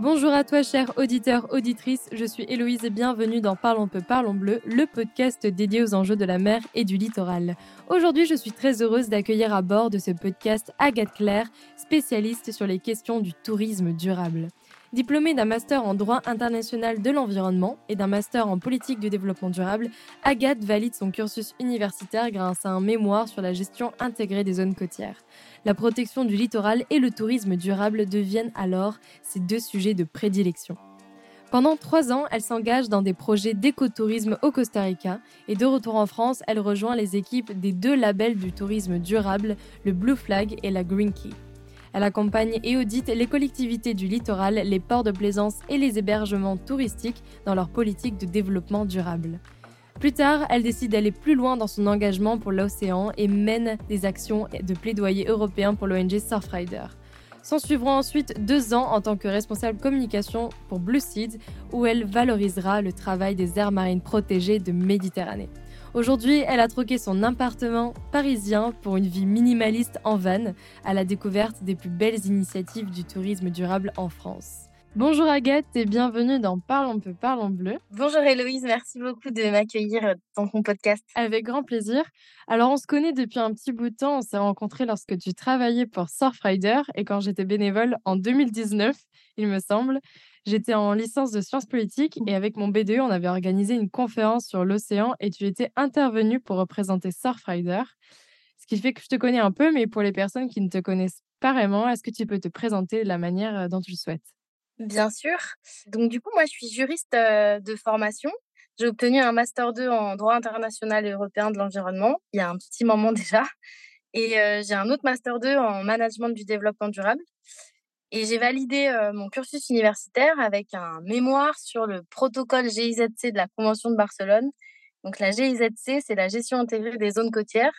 Bonjour à toi, cher auditeur, auditrice. Je suis Héloïse et bienvenue dans Parlons peu, parlons bleu, le podcast dédié aux enjeux de la mer et du littoral. Aujourd'hui, je suis très heureuse d'accueillir à bord de ce podcast Agathe Claire, spécialiste sur les questions du tourisme durable. Diplômée d'un master en droit international de l'environnement et d'un master en politique du développement durable, Agathe valide son cursus universitaire grâce à un mémoire sur la gestion intégrée des zones côtières. La protection du littoral et le tourisme durable deviennent alors ses deux sujets de prédilection. Pendant trois ans, elle s'engage dans des projets d'écotourisme au Costa Rica et de retour en France, elle rejoint les équipes des deux labels du tourisme durable, le Blue Flag et la Green Key. Elle accompagne et audite les collectivités du littoral, les ports de plaisance et les hébergements touristiques dans leur politique de développement durable. Plus tard, elle décide d'aller plus loin dans son engagement pour l'océan et mène des actions de plaidoyer européen pour l'ONG Surfrider. S'en suivront ensuite deux ans en tant que responsable communication pour Blue Seeds, où elle valorisera le travail des aires marines protégées de Méditerranée. Aujourd'hui, elle a troqué son appartement parisien pour une vie minimaliste en van, à la découverte des plus belles initiatives du tourisme durable en France. Bonjour Agathe et bienvenue dans Parle on peut, parle en bleu. Bonjour Héloïse, merci beaucoup de m'accueillir dans ton podcast. Avec grand plaisir. Alors on se connaît depuis un petit bout de temps, on s'est rencontrés lorsque tu travaillais pour Surfrider et quand j'étais bénévole en 2019, il me semble. J'étais en licence de sciences politiques et avec mon BDE, on avait organisé une conférence sur l'océan et tu étais intervenu pour représenter Surfrider. Ce qui fait que je te connais un peu, mais pour les personnes qui ne te connaissent pas vraiment, est-ce que tu peux te présenter de la manière euh, dont tu le souhaites? Bien sûr. Donc du coup, moi, je suis juriste euh, de formation. J'ai obtenu un master 2 en droit international et européen de l'environnement il y a un petit moment déjà. Et euh, j'ai un autre master 2 en management du développement durable. Et j'ai validé mon cursus universitaire avec un mémoire sur le protocole GIZC de la Convention de Barcelone. Donc la GIZC, c'est la gestion intégrée des zones côtières.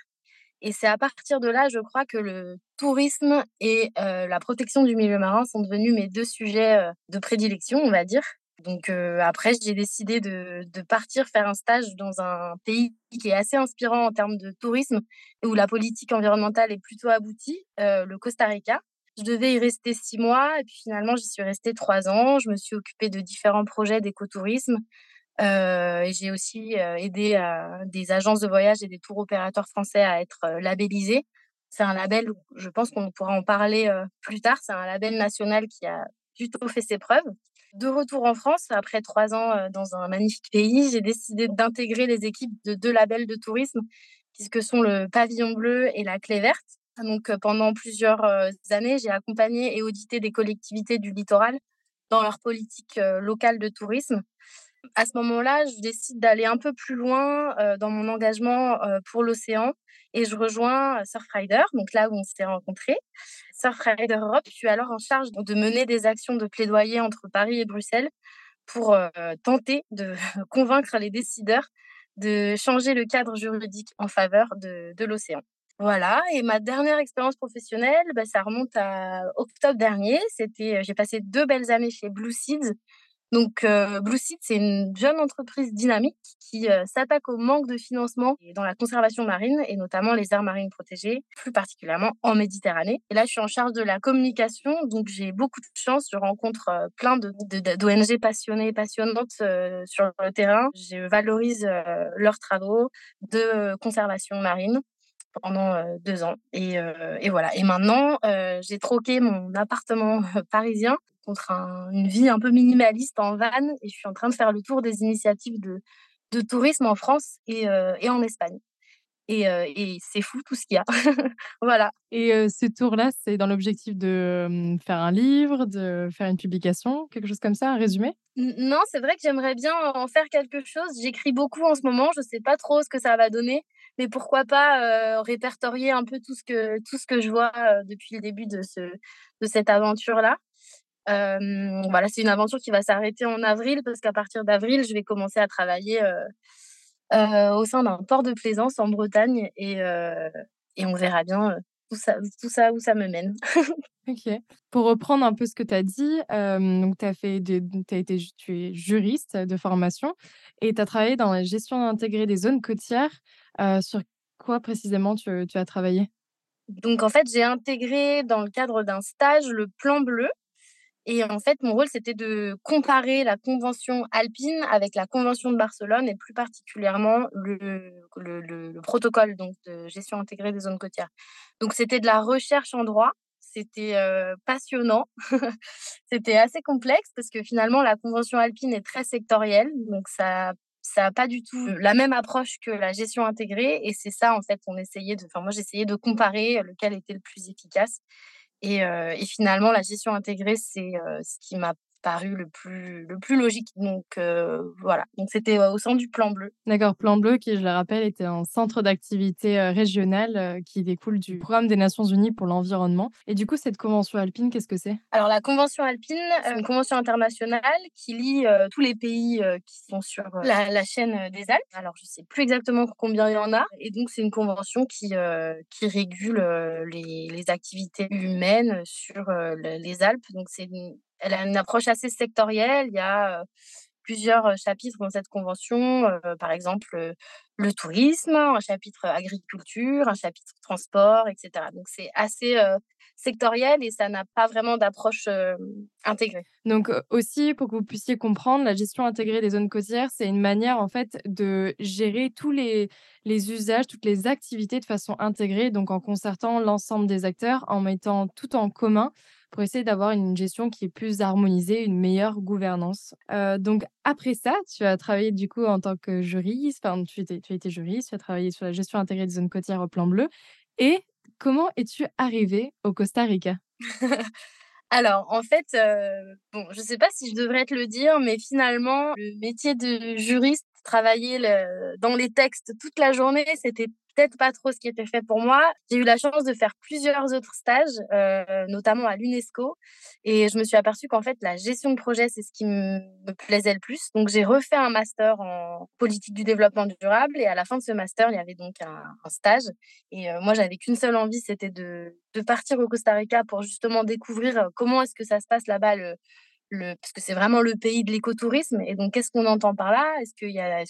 Et c'est à partir de là, je crois, que le tourisme et la protection du milieu marin sont devenus mes deux sujets de prédilection, on va dire. Donc après, j'ai décidé de, de, partir faire un stage dans un pays qui est assez inspirant en termes de tourisme où la politique environnementale est plutôt aboutie, le Costa Rica. Je devais y rester six mois et puis finalement, j'y suis restée trois ans. Je me suis occupée de différents projets d'écotourisme. Euh, et j'ai aussi euh, aidé euh, des agences de voyage et des tours opérateurs français à être labellisés. C'est un label, je pense qu'on pourra en parler plus tard. C'est un label national qui a plutôt fait ses preuves. De retour en France, après trois ans dans un magnifique pays, j'ai décidé d'intégrer les équipes de deux labels de tourisme, puisque sont le Pavillon Bleu et la Clé Verte. Donc, pendant plusieurs années, j'ai accompagné et audité des collectivités du littoral dans leur politique locale de tourisme. À ce moment-là, je décide d'aller un peu plus loin dans mon engagement pour l'océan et je rejoins Surfrider, donc là où on s'est rencontrés. Surfrider Europe, je suis alors en charge de mener des actions de plaidoyer entre Paris et Bruxelles pour tenter de convaincre les décideurs de changer le cadre juridique en faveur de, de l'océan. Voilà, et ma dernière expérience professionnelle, bah, ça remonte à octobre dernier. C'était, j'ai passé deux belles années chez Blue Seeds. Donc, Blue Seeds, c'est une jeune entreprise dynamique qui s'attaque au manque de financement dans la conservation marine et notamment les aires marines protégées, plus particulièrement en Méditerranée. Et là, je suis en charge de la communication, donc j'ai beaucoup de chance. Je rencontre plein d'ONG de, de, passionnées et passionnantes sur le terrain. Je valorise leurs travaux de conservation marine pendant deux ans. Et, et, voilà. Et maintenant, j'ai troqué mon appartement parisien contre une vie un peu minimaliste en van. Et je suis en train de faire le tour des initiatives de, de tourisme en France et, et en Espagne. Et, et c'est fou tout ce qu'il y a. voilà. Et ce tour-là, c'est dans l'objectif de faire un livre, de faire une publication, quelque chose comme ça, un résumé? Non, c'est vrai que j'aimerais bien en faire quelque chose. J'écris beaucoup en ce moment. Je ne sais pas trop ce que ça va donner mais pourquoi pas répertorier un peu tout ce que, tout ce que je vois depuis le début de, ce, de cette aventure-là. Voilà, c'est une aventure qui va s'arrêter en avril parce qu'à partir d'avril, je vais commencer à travailler au sein d'un port de plaisance en Bretagne et, et on verra bien tout ça, tout ça où ça me mène. ok. Pour reprendre un peu ce que tu as dit, donc as fait as été, tu es juriste de formation et tu as travaillé dans la gestion intégrée des zones côtières. Sur quoi précisément tu, as travaillé? Donc en fait, j'ai intégré dans le cadre d'un stage le plan bleu. Et en fait, mon rôle, c'était de comparer la convention alpine avec la convention de Barcelone et plus particulièrement le, le, protocole donc, de gestion intégrée des zones côtières. Donc, c'était de la recherche en droit. C'était passionnant. c'était assez complexe parce que finalement, la convention alpine est très sectorielle. Donc, ça ça n'a pas du tout la même approche que la gestion intégrée. Et c'est ça, en fait, on essayait de. Enfin, moi, j'essayais de comparer lequel était le plus efficace. Et, et finalement, la gestion intégrée, c'est ce qui m'a paru le plus, le plus logique. Donc euh, voilà, donc c'était au sein du Plan Bleu. D'accord, Plan Bleu qui, je le rappelle, était un centre d'activité régional qui découle du programme des Nations Unies pour l'environnement. Et du coup, cette convention alpine, qu'est-ce que c'est? Alors la convention alpine, c'est une convention internationale qui lie tous les pays qui sont sur la, chaîne des Alpes. Alors je sais plus exactement combien il y en a. Et donc c'est une convention qui, qui régule les, les, activités humaines sur les Alpes. Donc c'est elle a une approche assez sectorielle. Il y a plusieurs chapitres dans cette convention, par exemple le tourisme, un chapitre agriculture, un chapitre transport, etc. Donc c'est assez sectoriel et ça n'a pas vraiment d'approche intégrée. Donc aussi, pour que vous puissiez comprendre, la gestion intégrée des zones côtières, c'est une manière en fait de gérer tous les, les usages, toutes les activités de façon intégrée, donc en concertant l'ensemble des acteurs, en mettant tout en commun pour essayer d'avoir une gestion qui est plus harmonisée, une meilleure gouvernance. Euh, donc après ça, tu as travaillé du coup en tant que juriste, enfin tu, as été juriste, tu as travaillé sur la gestion intégrée des zones côtières au plan bleu. Et comment es-tu arrivé au Costa Rica? Alors, en fait, euh, bon, je ne sais pas si je devrais te le dire, mais finalement, le métier de juriste, travailler le, dans les textes toute la journée, c'était peut-être pas trop ce qui était fait pour moi. J'ai eu la chance de faire plusieurs autres stages, euh, notamment à l'UNESCO, et je me suis aperçue qu'en fait la gestion de projet c'est ce qui me plaisait le plus. Donc j'ai refait un master en politique du développement durable, et à la fin de ce master il y avait donc un, stage. Et euh, moi j'avais qu'une seule envie, c'était de, de partir au Costa Rica pour justement découvrir euh, comment est-ce que ça se passe là-bas parce que c'est vraiment le pays de l'écotourisme. Et donc, qu'est-ce qu'on entend par là? Est-ce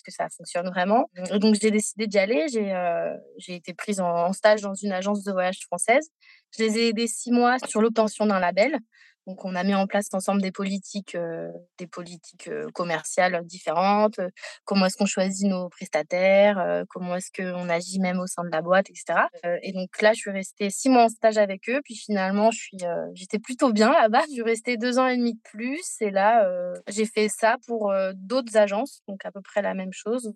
que, ça fonctionne vraiment? Et Donc, j'ai décidé d'y aller. J'ai, euh, j'ai été prise en, stage dans une agence de voyage française. Je les ai aidés six mois sur l'obtention d'un label. Donc, on a mis en place ensemble des politiques, des politiques commerciales différentes. Comment est-ce qu'on choisit nos prestataires Comment est-ce qu'on agit même au sein de la boîte, etc. et donc là, je suis restée six mois en stage avec eux. Puis finalement, je suis, j'étais plutôt bien là-bas. Je suis restée deux ans et demi de plus. Et là, j'ai fait ça pour d'autres agences, donc à peu près la même chose.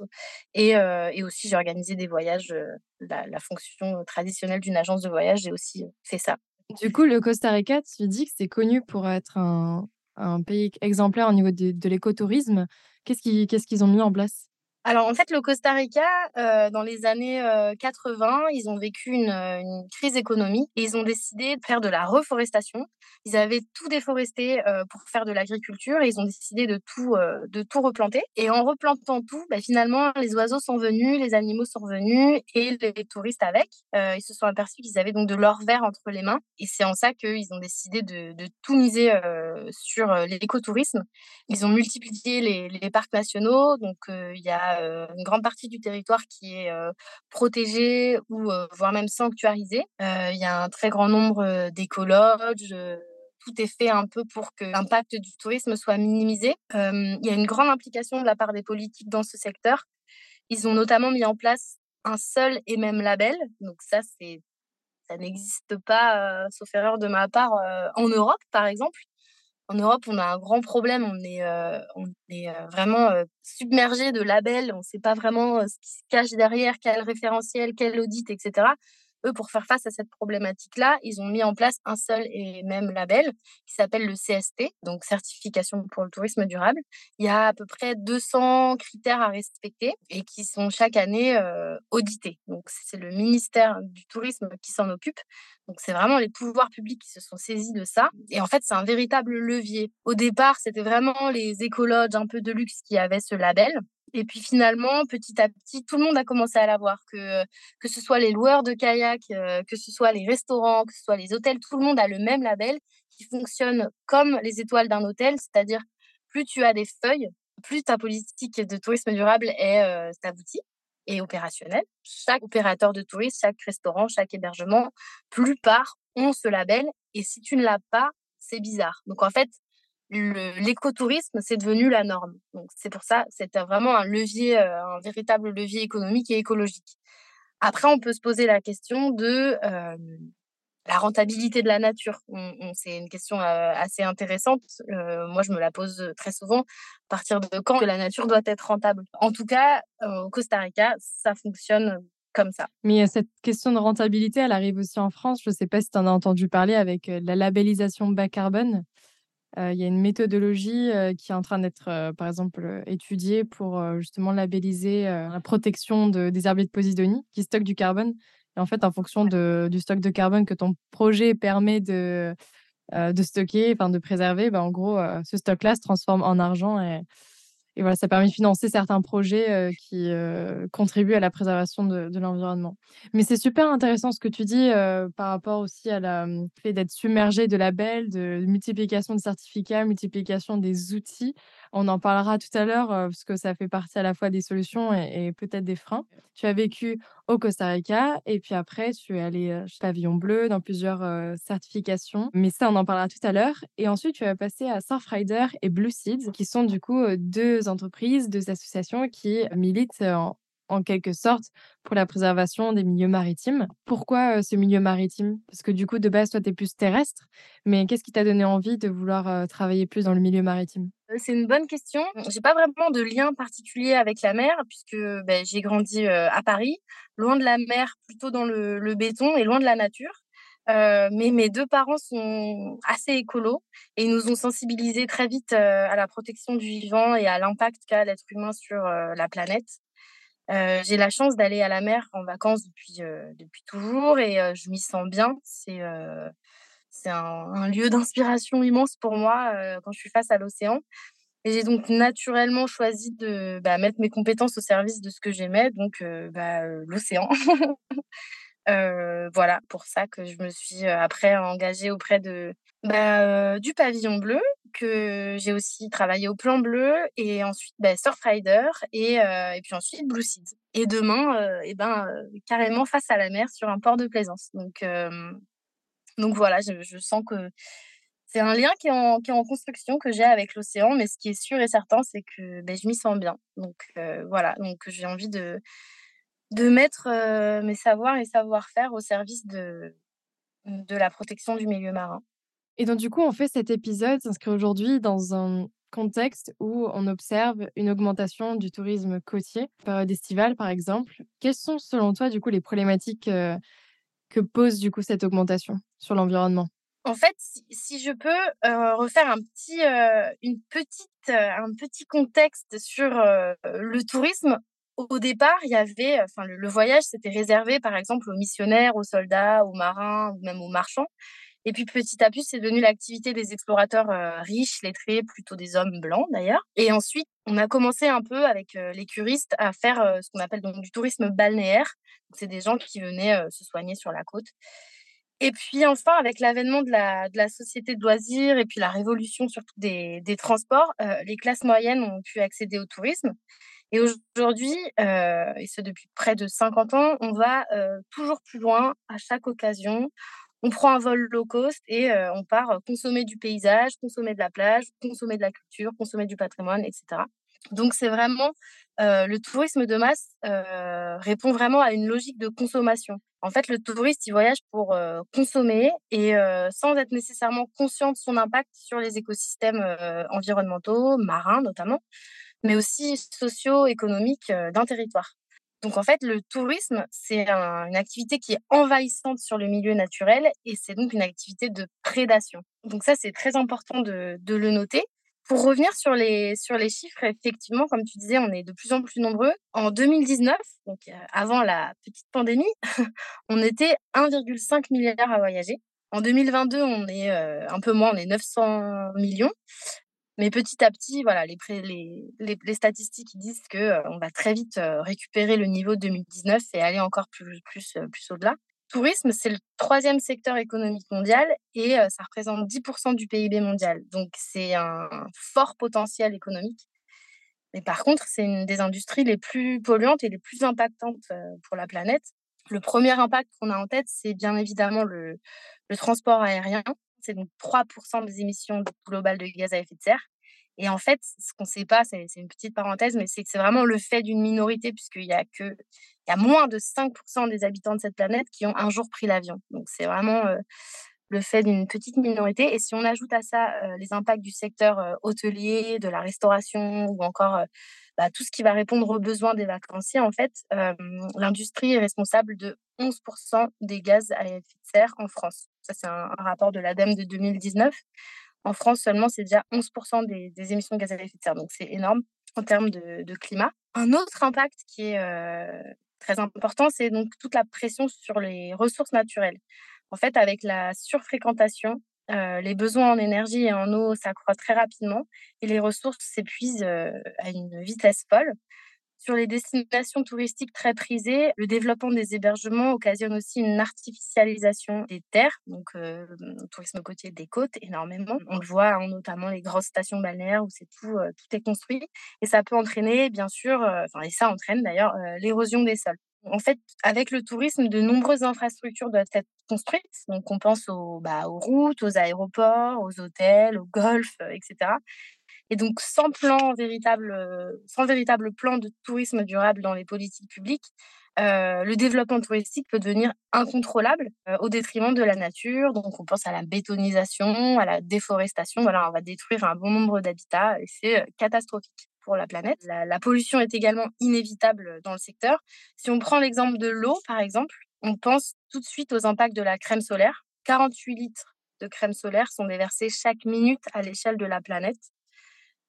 Et, et aussi, j'ai organisé des voyages. La, la fonction traditionnelle d'une agence de voyage, j'ai aussi fait ça. Du coup, le Costa Rica, tu dis que c'est connu pour être un, pays exemplaire au niveau de, de l'écotourisme. Qu'est-ce qu'ils ont mis en place? Alors en fait, le Costa Rica, euh, dans les années 80, euh, ils ont vécu une, euh, une, crise économique et ils ont décidé de faire de la reforestation. Ils avaient tout déforesté pour faire de l'agriculture et ils ont décidé de tout, de tout replanter. Et en replantant tout, bah, finalement, les oiseaux sont venus, les animaux sont venus et les touristes avec. ils se sont aperçus qu'ils avaient donc de l'or vert entre les mains. Et c'est en ça qu'ils ont décidé de, de tout miser sur l'écotourisme. Ils ont multiplié les, les parcs nationaux. Donc il y a euh, une grande partie du territoire qui est protégée ou voire même sanctuarisée. Il y a un très grand nombre d'écologes tout est fait un peu pour que l'impact du tourisme soit minimisé. il y a une grande implication de la part des politiques dans ce secteur. Ils ont notamment mis en place un seul et même label. Donc ça, ça n'existe pas, sauf erreur de ma part, en Europe, par exemple en Europe, on a un grand problème. On est, euh, on est euh, vraiment euh, submergé de labels. On ne sait pas vraiment ce qui se cache derrière, quel référentiel, quel audit, etc eux, pour faire face à cette problématique-là, ils ont mis en place un seul et même label qui s'appelle le CST, donc Certification pour le tourisme durable. Il y a à peu près 200 critères à respecter et qui sont chaque année audités. Donc, c'est le ministère du Tourisme qui s'en occupe. Donc, c'est vraiment les pouvoirs publics qui se sont saisis de ça. Et en fait, c'est un véritable levier. Au départ, c'était vraiment les écologes un peu de luxe qui avaient ce label. Et puis finalement, petit à petit, tout le monde a commencé à l'avoir, que, que ce soit les loueurs de kayak, euh, que ce soit les restaurants, que ce soit les hôtels, tout le monde a le même label qui fonctionne comme les étoiles d'un hôtel, c'est-à-dire plus tu as des feuilles, plus ta politique de tourisme durable est euh, aboutie et opérationnelle. Chaque opérateur de tourisme, chaque restaurant, chaque hébergement, plupart ont ce label. Et si tu ne l'as pas, c'est bizarre. Donc en fait, l'écotourisme, c'est devenu la norme. Donc c'est pour ça, c'est vraiment un levier, un véritable levier économique et écologique. Après, on peut se poser la question de la rentabilité de la nature. c'est une question assez intéressante. moi, je me la pose très souvent. À partir de quand la nature doit être rentable? En tout cas, au Costa Rica, ça fonctionne comme ça. Mais cette question de rentabilité, elle arrive aussi en France. Je ne sais pas si tu en as entendu parler avec la labellisation bas carbone. Il y a une méthodologie qui est en train d'être, par exemple, étudiée pour justement labelliser la protection de, des herbiers de Posidonie qui stockent du carbone. En fait, en fonction du stock de carbone que ton projet permet de, de stocker, enfin de préserver, bah, en gros, ce stock-là se transforme en argent et, voilà, ça permet de financer certains projets qui contribuent à la préservation de, l'environnement. Mais c'est super intéressant ce que tu dis par rapport aussi à la mmh, fait d'être submergé de labels, de multiplication de certificats, multiplication des outils. On en parlera tout à l'heure parce que ça fait partie à la fois des solutions et, peut-être des freins. Tu as vécu au Costa Rica et puis après tu es allé chez Pavillon Bleu dans plusieurs certifications. Mais ça, on en parlera tout à l'heure. Et ensuite, tu vas passer à Surfrider et Blue Seeds qui sont du coup deux entreprises, deux associations qui militent en, en quelque sorte pour la préservation des milieux maritimes. Pourquoi ce milieu maritime? Parce que du coup, de base, toi, tu es plus terrestre, mais qu'est-ce qui t'a donné envie de vouloir travailler plus dans le milieu maritime? C'est une bonne question. J'ai pas vraiment de lien particulier avec la mer, puisque ben, j'ai grandi à Paris, loin de la mer, plutôt dans le, béton et loin de la nature. mais mes deux parents sont assez écolos et ils nous ont sensibilisés très vite à la protection du vivant et à l'impact qu'a l'être humain sur la planète j'ai la chance d'aller à la mer en vacances depuis, depuis toujours et je m'y sens bien. C'est c'est un, lieu d'inspiration immense pour moi quand je suis face à l'océan. Et j'ai donc naturellement choisi de bah, mettre mes compétences au service de ce que j'aimais, donc bah, l'océan. voilà, pour ça que je me suis après engagée auprès de, bah, du pavillon bleu, que j'ai aussi travaillé au plan bleu, et ensuite Surfrider, et, et puis ensuite Blue Seeds. Et demain, et ben, carrément face à la mer sur un port de plaisance. Donc, donc voilà, je, sens que c'est un lien qui est, en, construction que j'ai avec l'océan, mais ce qui est sûr et certain, c'est que ben, je m'y sens bien. Donc voilà, donc j'ai envie de de mettre mes savoirs et savoir-faire au service de, de la protection du milieu marin. Et donc, du coup, on fait cet épisode s'inscrit aujourd'hui dans un contexte où on observe une augmentation du tourisme côtier, période estivale par exemple. Quelles sont, selon toi, du coup, les problématiques que pose du coup cette augmentation sur l'environnement? En fait, si, je peux refaire un petit, une petite, petit contexte sur le tourisme, au départ, il y avait, le, voyage, c'était réservé, par exemple, aux missionnaires, aux soldats, aux marins même aux marchands. Et puis petit à petit, c'est devenu l'activité des explorateurs riches, lettrés, plutôt des hommes blancs d'ailleurs. Et ensuite, on a commencé un peu avec les curistes à faire ce qu'on appelle donc du tourisme balnéaire. C'est des gens qui venaient se soigner sur la côte. Et puis enfin, avec l'avènement de la, société de loisirs et puis la révolution surtout des, des transports, les classes moyennes ont pu accéder au tourisme. Et aujourd'hui, euh, et ce depuis près de 50 ans, on va euh, toujours plus loin à chaque occasion. On prend un vol low cost et euh, on part consommer du paysage, consommer de la plage, consommer de la culture, consommer du patrimoine, etc. Donc c'est vraiment le tourisme de masse répond vraiment à une logique de consommation. En fait, le touriste, il voyage pour consommer et sans être nécessairement conscient de son impact sur les écosystèmes environnementaux, marins notamment mais aussi socio-économique d'un territoire. Donc en fait, le tourisme, c'est une activité qui est envahissante sur le milieu naturel et c'est donc une activité de prédation. Donc ça, c'est très important de, le noter. Pour revenir sur les, sur les chiffres, effectivement, comme tu disais, on est de plus en plus nombreux. En 2019, donc avant la petite pandémie, on était 1,5 milliard à voyager. En 2022, on est un peu moins, on est 900 millions. Mais petit à petit, voilà, les, statistiques disent euh, on va très vite récupérer le niveau de 2019 et aller encore plus, au-delà. Tourisme, c'est le troisième secteur économique mondial et ça représente 10% du PIB mondial. Donc, c'est un fort potentiel économique. Mais par contre, c'est une des industries les plus polluantes et les plus impactantes pour la planète. Le premier impact qu'on a en tête, c'est bien évidemment le transport aérien c'est donc 3% des émissions globales de gaz à effet de serre. Et en fait, ce qu'on ne sait pas, c'est une petite parenthèse, mais c'est que c'est vraiment le fait d'une minorité, puisqu'il y a que, il y a moins de 5% des habitants de cette planète qui ont un jour pris l'avion. Donc c'est vraiment le fait d'une petite minorité. Et si on ajoute à ça les impacts du secteur hôtelier, de la restauration ou encore bah, tout ce qui va répondre aux besoins des vacanciers, en fait, l'industrie est responsable de 11% des gaz à effet de serre en France. Ça, c'est un, rapport de l'ADEME de 2019. En France, seulement, c'est déjà 11% des, émissions de gaz à effet de serre. Donc, c'est énorme en termes de, climat. Un autre impact qui est très important, c'est donc toute la pression sur les ressources naturelles. En fait, avec la surfréquentation, euh, les besoins en énergie et en eau s'accroissent très rapidement et les ressources s'épuisent euh, à une vitesse folle. Sur les destinations touristiques très prisées, le développement des hébergements occasionne aussi une artificialisation des terres, donc euh, le tourisme côtier des côtes énormément. On le voit hein, notamment les grosses stations balnéaires où c'est tout, tout est construit et ça peut entraîner bien sûr, enfin et ça entraîne d'ailleurs l'érosion des sols. En fait, avec le tourisme, de nombreuses infrastructures doivent être construites. Donc, on pense aux, bah, routes, aux aéroports, aux hôtels, aux golfs, euh, etc. Et donc, sans plan véritable, euh, sans véritable plan de tourisme durable dans les politiques publiques, euh, le développement touristique peut devenir incontrôlable au détriment de la nature. Donc, on pense à la bétonisation, à la déforestation. Voilà, on va détruire un bon nombre d'habitats et c'est catastrophique pour la planète. La, pollution est également inévitable dans le secteur. Si on prend l'exemple de l'eau, par exemple, on pense tout de suite aux impacts de la crème solaire. 48 litres de crème solaire sont déversés chaque minute à l'échelle de la planète.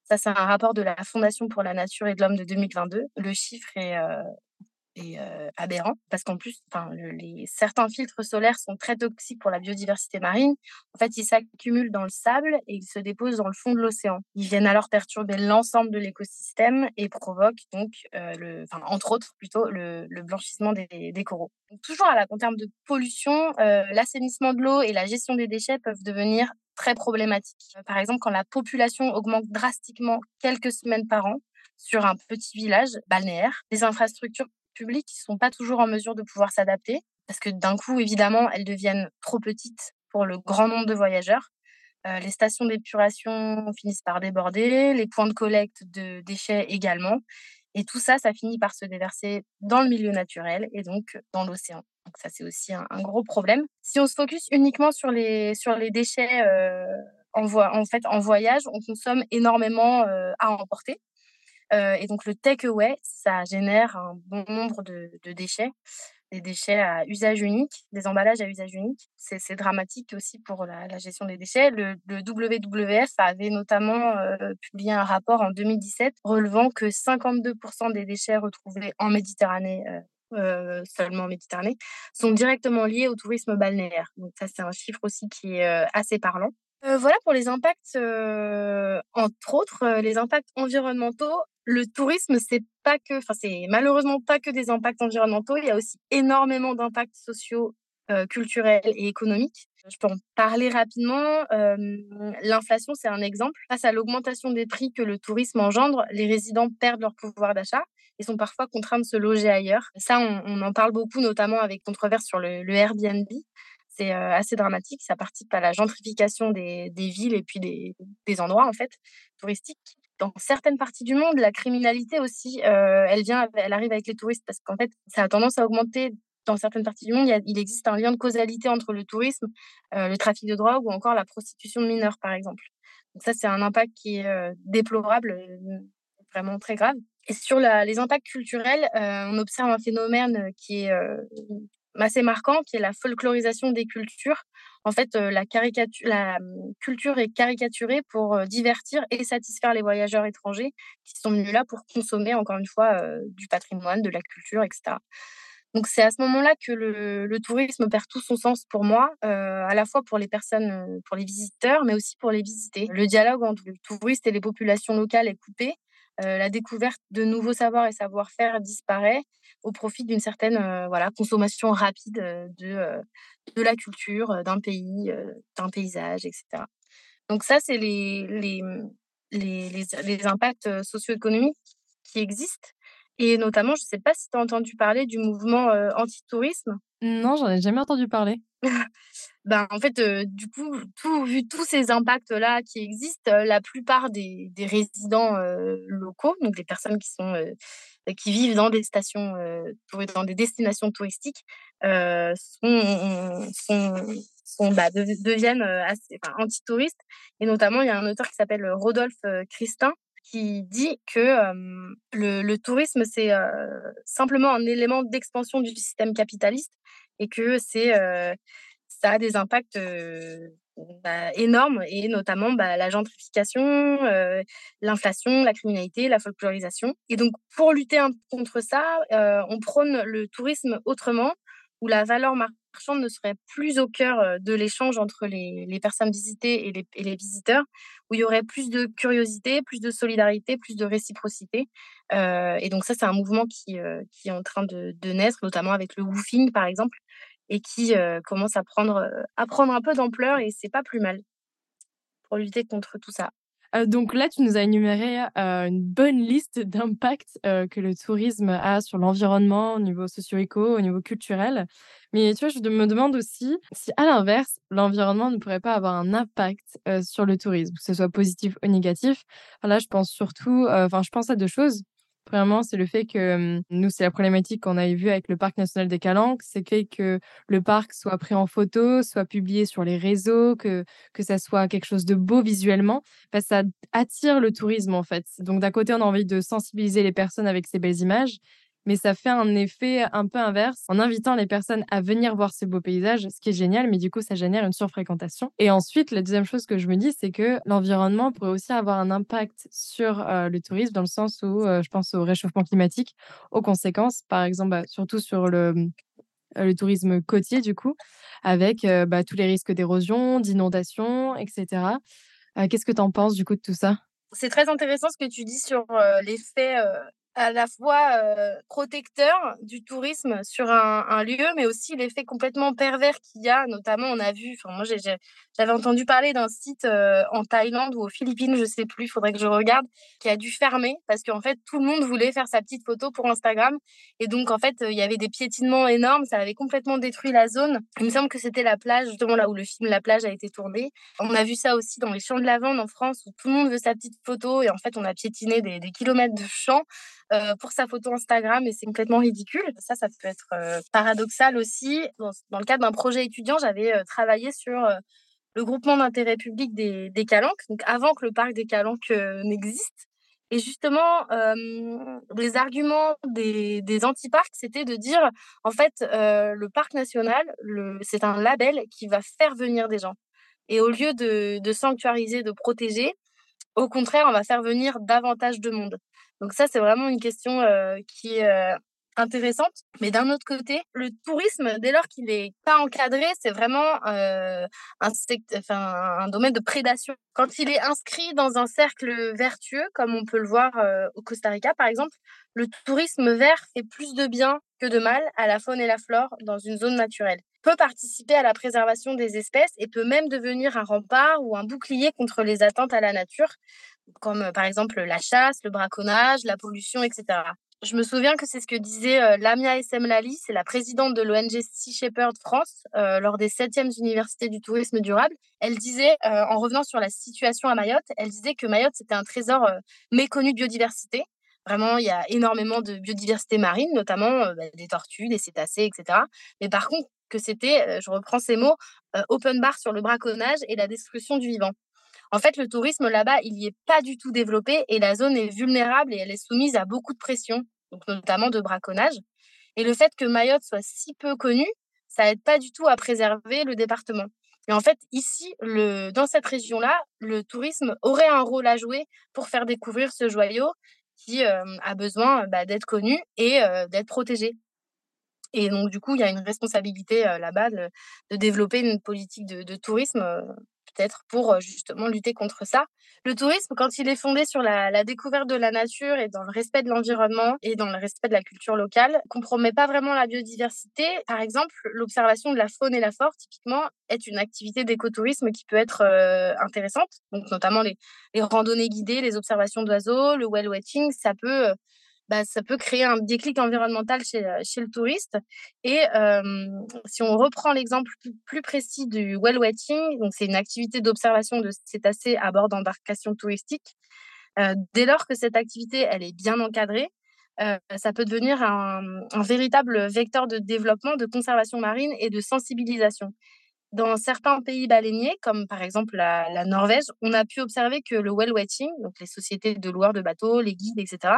Ça, c'est un rapport de la Fondation pour la nature et de l'homme de 2022. Le chiffre est et aberrant parce qu'en plus, les, certains filtres solaires sont très toxiques pour la biodiversité marine. En fait, ils s'accumulent dans le sable et ils se déposent dans le fond de l'océan. Ils viennent alors perturber l'ensemble de l'écosystème et provoquent donc, entre autres, plutôt le, blanchissement des, coraux. toujours en termes de pollution, l'assainissement de l'eau et la gestion des déchets peuvent devenir très problématiques. Par exemple, quand la population augmente drastiquement quelques semaines par an, sur un petit village balnéaire, les infrastructures publiques qui ne sont pas toujours en mesure de pouvoir s'adapter parce que d'un coup, évidemment, elles deviennent trop petites pour le grand nombre de voyageurs. Euh, les stations d'épuration finissent par déborder, les points de collecte de déchets également. Et tout ça, ça finit par se déverser dans le milieu naturel et donc dans l'océan. Donc ça, c'est aussi un, gros problème. Si on se focus uniquement sur les, sur les déchets euh, en, en, fait, en voyage, on consomme énormément euh, à emporter. Euh, et donc, le take-away, ça génère un bon nombre de, déchets, des déchets à usage unique, des emballages à usage unique. C'est dramatique aussi pour la, gestion des déchets. Le, WWF avait notamment publié un rapport en 2017 relevant que 52% des déchets retrouvés en Méditerranée seulement en Méditerranée, sont directement liés au tourisme balnéaire. Donc ça, c'est un chiffre aussi qui est assez parlant. voilà pour les impacts, entre autres, les impacts environnementaux le tourisme, c'est pas que, enfin, c'est malheureusement pas que des impacts environnementaux. Il y a aussi énormément d'impacts sociaux, euh, culturels et économiques. Je peux en parler rapidement. L'inflation, c'est un exemple. Face à l'augmentation des prix que le tourisme engendre, les résidents perdent leur pouvoir d'achat et sont parfois contraints de se loger ailleurs. Ça, on, en parle beaucoup, notamment avec controverse sur le, Airbnb. C'est assez dramatique. Ça participe à la gentrification des, villes et puis des, des endroits en fait touristiques dans certaines parties du monde, la criminalité aussi, euh, elle vient, elle arrive avec les touristes parce qu'en fait, ça a tendance à augmenter dans certaines parties du monde. Il, existe un lien de causalité entre le tourisme, euh, le trafic de drogue ou encore la prostitution de mineurs, par exemple. Donc ça, c'est un impact qui est euh, déplorable, vraiment très grave. Et sur les impacts culturels, on observe un phénomène qui est assez marquant, qui est la folklorisation des cultures. En fait, euh, la, hum, culture est caricaturée pour euh, divertir et satisfaire les voyageurs étrangers qui sont venus là pour consommer, encore une fois, euh, du patrimoine, de la culture, etc. Donc c'est à ce moment-là que le, tourisme perd tout son sens pour moi, à la fois pour les personnes, pour les visiteurs, mais aussi pour les visités. Le dialogue entre le touriste et les populations locales est coupé. Euh, la découverte de nouveaux savoirs et savoir-faire disparaît au profit d'une certaine euh, voilà, consommation rapide euh, de, de la culture, d'un pays, d'un paysage, etc. Donc ça, c'est les, les, les, les, impacts socio-économiques qui existent. Et notamment, je ne sais pas si tu as entendu parler du mouvement anti-tourisme. Non, j'en ai jamais entendu parler. ben, en fait, du coup, tout, vu tous ces impacts-là qui existent, la plupart des, des résidents locaux, donc des personnes qui sont qui vivent dans des stations, dans des destinations touristiques, sont, sont, sont bah, deviennent enfin, anti-touristes. Et notamment, il y a un auteur qui s'appelle Rodolphe Christin qui dit que le, tourisme, c'est simplement un élément d'expansion du système capitaliste et que c'est ça a des impacts bah, énormes, et notamment bah, la gentrification, l'inflation, la criminalité, la folklorisation. Et donc, pour lutter contre ça, on prône le tourisme autrement, où la valeur marchande ne serait plus au cœur de l'échange entre les, personnes visitées et les, visiteurs, où il y aurait plus de curiosité, plus de solidarité, plus de réciprocité. et donc ça, c'est un mouvement qui, est en train de, de, naître, notamment avec le woofing, par exemple, et qui commence à prendre, à prendre un peu d'ampleur et c'est pas plus mal pour lutter contre tout ça. Donc là, tu nous as énuméré une bonne liste d'impacts que le tourisme a sur l'environnement au niveau socio-éco, au niveau culturel. Mais tu vois, je me demande aussi si, à l'inverse, l'environnement ne pourrait pas avoir un impact sur le tourisme, que ce soit positif ou négatif. là, je pense surtout, enfin, je pense à deux choses. C'est le fait que nous, c'est la problématique qu'on avait vue avec le parc national des Calanques, c'est que le parc soit pris en photo, soit publié sur les réseaux, que, que ça soit quelque chose de beau visuellement, bah, ça attire le tourisme en fait. Donc d'un côté, on a envie de sensibiliser les personnes avec ces belles images, mais ça fait un effet un peu inverse en invitant les personnes à venir voir ce beau paysage, ce qui est génial, mais du coup, ça génère une surfréquentation. Et ensuite, la deuxième chose que je me dis, c'est que l'environnement pourrait aussi avoir un impact sur euh, le tourisme, dans le sens où euh, je pense au réchauffement climatique, aux conséquences, par exemple, bah, surtout sur le, euh, le tourisme côtier, du coup, avec bah, tous les risques d'érosion, d'inondation, etc. Qu'est-ce que tu en penses, du coup, de tout ça? C'est très intéressant ce que tu dis sur l'effet à la fois protecteur du tourisme sur un, lieu, mais aussi l'effet complètement pervers qu'il y a. Notamment, on a vu, moi j'avais entendu parler d'un site en Thaïlande ou aux Philippines, je sais plus, il faudrait que je regarde, qui a dû fermer parce qu'en fait tout le monde voulait faire sa petite photo pour Instagram. Et donc en fait, il y avait des piétinements énormes, ça avait complètement détruit la zone. Il me semble que c'était la plage, justement là où le film La plage a été tourné. On a vu ça aussi dans les champs de lavande en France où tout le monde veut sa petite photo et en fait on a piétiné des kilomètres de champs. Euh, pour sa photo Instagram et c'est complètement ridicule. Ça, ça peut être euh, paradoxal aussi. Dans, le cadre d'un projet étudiant, j'avais euh, travaillé sur le groupement d'intérêt public des, des, Calanques, donc avant que le parc des Calanques n'existe. Et justement, les arguments des, des anti-parcs, c'était de dire, en fait, le parc national, c'est un label qui va faire venir des gens. Et au lieu de, de sanctuariser, de protéger, au contraire, on va faire venir davantage de monde. Donc ça, c'est vraiment une question qui est intéressante. Mais d'un autre côté, le tourisme, dès lors qu'il n'est pas encadré, c'est vraiment un, un, domaine de prédation. Quand il est inscrit dans un cercle vertueux, comme on peut le voir au Costa Rica, par exemple, le tourisme vert fait plus de bien que de mal à la faune et la flore dans une zone naturelle peut participer à la préservation des espèces et peut même devenir un rempart ou un bouclier contre les attentes à la nature, comme euh, par exemple la chasse, le braconnage, la pollution, etc. Je me souviens que c'est ce que disait euh, Lamia SM Lali, c'est la présidente de l'ONG Sea Shepherd France, euh, lors des 7e universités du tourisme durable. Elle disait, en revenant sur la situation à Mayotte, elle disait que Mayotte, c'était un trésor méconnu de biodiversité. Vraiment, il y a énormément de biodiversité marine, notamment bah, des tortues, des cétacés, etc. Mais par contre, que c'était, je reprends ces mots, open bar sur le braconnage et la destruction du vivant. En fait, le tourisme là-bas, il n'y est pas du tout développé et la zone est vulnérable et elle est soumise à beaucoup de pression, donc notamment de braconnage. Et le fait que Mayotte soit si peu connue, ça aide pas du tout à préserver le département. Et en fait, ici, dans cette région-là, le tourisme aurait un rôle à jouer pour faire découvrir ce joyau qui a besoin bah, d'être connu et d'être protégé. Et donc, du coup, il y a une responsabilité là-bas de, développer une politique de, tourisme, peut-être pour justement lutter contre ça. Le tourisme, quand il est fondé sur la, découverte de la nature et dans le respect de l'environnement et dans le respect de la culture locale, compromet pas vraiment la biodiversité. Par exemple, l'observation de la faune et la flore, typiquement, est une activité d'écotourisme qui peut être intéressante. Donc, notamment les, les randonnées guidées, les observations d'oiseaux, le whale watching, ça peut bah, ça peut créer un déclic environnemental chez, chez le touriste. Et si on reprend l'exemple plus, précis du whale watching, donc c'est une activité d'observation de cétacés à bord d'embarcations touristiques. dès lors que cette activité elle est bien encadrée, ça peut devenir un, véritable vecteur de développement, de conservation marine et de sensibilisation. Dans certains pays baleiniers, comme par exemple la, Norvège, on a pu observer que le whale watching, donc les sociétés de loueurs de bateaux, les guides, etc.,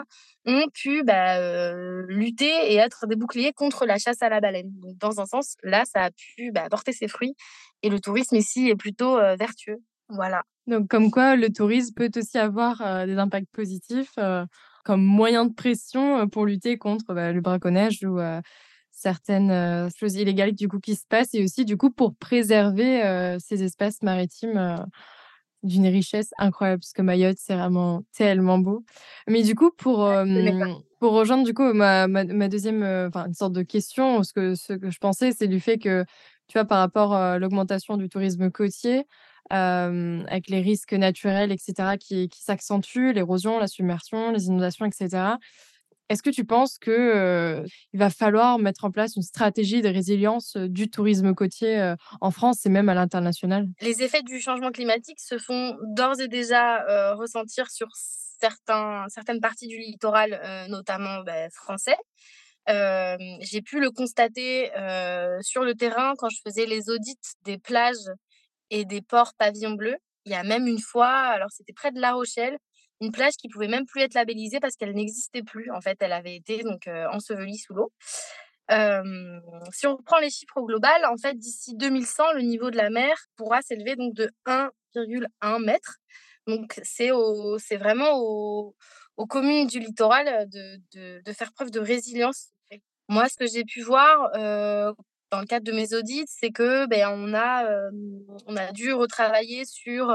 ont pu bah, lutter et être des boucliers contre la chasse à la baleine. Donc, dans un sens, là, ça a pu bah, porter ses fruits et le tourisme ici est plutôt vertueux. Voilà. Donc, comme quoi, le tourisme peut aussi avoir des impacts positifs comme moyen de pression pour lutter contre bah, le braconnage ou certaines choses illégales du coup qui se passent et aussi du coup pour préserver ces espaces maritimes d'une richesse incroyable parce que Mayotte c'est vraiment tellement beau. Mais du coup pour pour rejoindre du coup ma, ma, ma deuxième enfin une sorte de question ce que ce que je pensais c'est du fait que tu vois par rapport à l'augmentation du tourisme côtier avec les risques naturels etc qui, qui s'accentuent l'érosion la submersion les inondations etc est-ce que tu penses qu'il va falloir mettre en place une stratégie de résilience du tourisme côtier en France et même à l'international? Les effets du changement climatique se font d'ores et déjà ressentir sur certains, certaines parties du littoral, notamment bah, français. J'ai pu le constater sur le terrain quand je faisais les audits des plages et des ports pavillon bleu. Il y a même une fois, alors c'était près de La Rochelle, une plage qui pouvait même plus être labellisée parce qu'elle n'existait plus. En fait, elle avait été donc ensevelie sous l'eau. si on reprend les chiffres au global, en fait, d'ici 2100, le niveau de la mer pourra s'élever donc de 1,1 mètre. Donc, c'est vraiment aux, communes du littoral de, de, faire preuve de résilience. Moi, ce que j'ai pu voir, dans le cadre de mes audits, c'est que ben, on, a, on a dû retravailler sur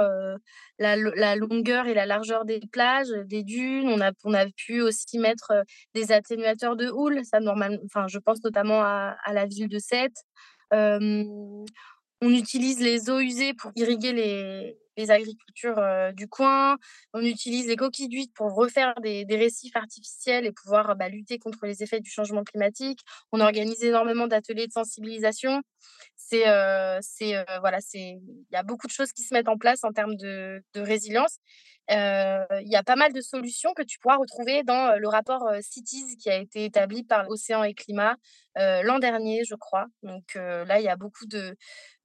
la, longueur et la largeur des plages, des dunes. On a, on a pu aussi mettre des atténuateurs de houle. Ça, normal, je pense notamment à la ville de Sète. on utilise les eaux usées pour irriguer les, les agricultures du coin. On utilise les coquilles d'huîtres pour refaire des, récifs artificiels et pouvoir bah, lutter contre les effets du changement climatique. On organise énormément d'ateliers de sensibilisation. C'est, c'est voilà, c'est, il y a beaucoup de choses qui se mettent en place en termes de résilience. Il y a pas mal de solutions que tu pourras retrouver dans le rapport Cities qui a été établi par Océan et Climat l'an dernier, je crois. Donc là, il y a beaucoup de,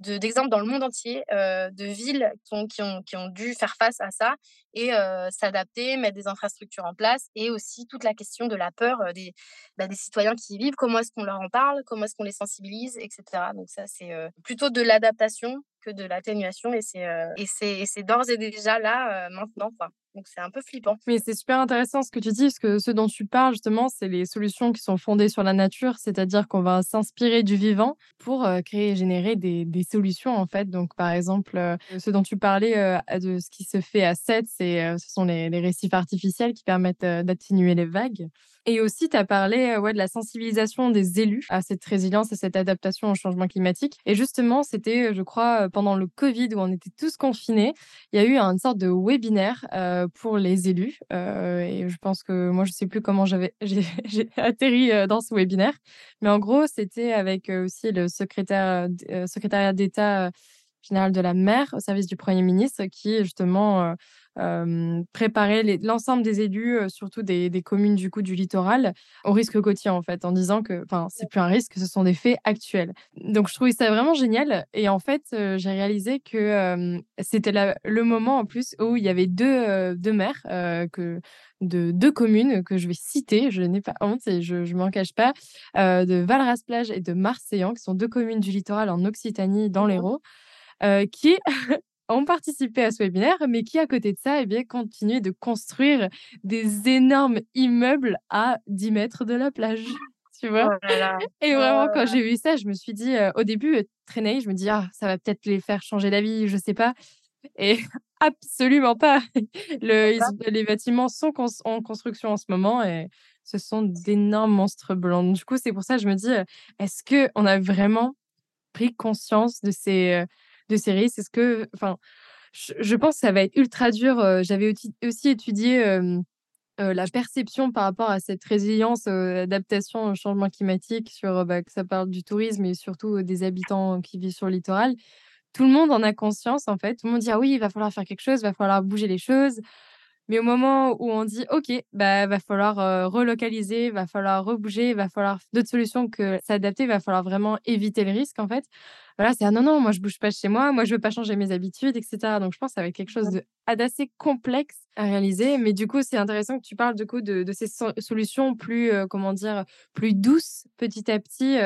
d'exemples dans le monde entier de villes qui ont, qui, ont, qui ont dû faire face à ça et s'adapter, mettre des infrastructures en place et aussi toute la question de la peur des, bah, des citoyens qui y vivent, comment est-ce qu'on leur en parle, comment est-ce qu'on les sensibilise, etc. Donc ça, c'est plutôt de l'adaptation de l'atténuation et c'est et c'est d'ores et déjà là maintenant quoi. Donc c'est un peu flippant. Mais c'est super intéressant ce que tu dis, parce que ce dont tu parles justement, c'est les solutions qui sont fondées sur la nature, c'est-à-dire qu'on va s'inspirer du vivant pour créer et générer des, solutions en fait. Donc par exemple, ce dont tu parlais de ce qui se fait à 7, c'est ce sont les, récifs artificiels qui permettent d'atténuer les vagues. Et aussi, tu as parlé ouais, de la sensibilisation des élus à cette résilience et cette adaptation au changement climatique. Et justement, c'était, je crois, pendant le Covid où on était tous confinés, il y a eu une sorte de webinaire pour les élus. et je pense que moi, je ne sais plus comment j'avais j'ai atterri dans ce webinaire. Mais en gros, c'était avec aussi le secrétaire, secrétariat d'État général de la mer au service du Premier ministre qui, justement, préparer l'ensemble des élus, surtout des, des, communes du coup du littoral, au risque côtier en fait, en disant que, enfin, c'est plus un risque, ce sont des faits actuels. Donc je trouvais ça vraiment génial et en fait j'ai réalisé que c'était le moment en plus où il y avait deux, deux maires que de deux communes que je vais citer, je n'ai pas honte et je ne m'en cache pas, de Valras-Plage et de Marseillan, qui sont deux communes du littoral en Occitanie, dans l'Hérault, qui ont participé à ce webinaire, mais qui, à côté de ça, eh bien, continuaient de construire des énormes immeubles à 10 mètres de la plage. Tu vois? Oh Et vraiment, quand j'ai vu ça, je me suis dit, au début, très naïf, je me dis, ah, ça va peut-être les faire changer d'avis, je sais pas. Et absolument pas. Le, les bâtiments sont en construction en ce moment et ce sont d'énormes monstres blancs. Du coup, c'est pour ça que je me dis, est-ce qu'on a vraiment pris conscience de ces de séries. C'est ce que, enfin, je, pense que ça va être ultra dur. J'avais aussi étudié la perception par rapport à cette résilience, adaptation au changement climatique sur, bah, que ça parle du tourisme et surtout des habitants qui vivent sur le littoral. Tout le monde en a conscience, en fait. Tout le monde dit: «Ah oui, il va falloir faire quelque chose, il va falloir bouger les choses». Mais au moment où on dit: «OK, bah, va falloir, relocaliser, va falloir rebouger, va falloir d'autres solutions que s'adapter, va falloir vraiment éviter le risque», en fait. Voilà, c'est: «Ah non, non, moi je bouge pas chez moi, moi je veux pas changer mes habitudes» et cetera. Donc je pense que ça va être quelque chose d'assez complexe à réaliser. Mais du coup, c'est intéressant que tu parles, du coup, de de ces so solutions plus, comment dire? Plus douces, petit à petit,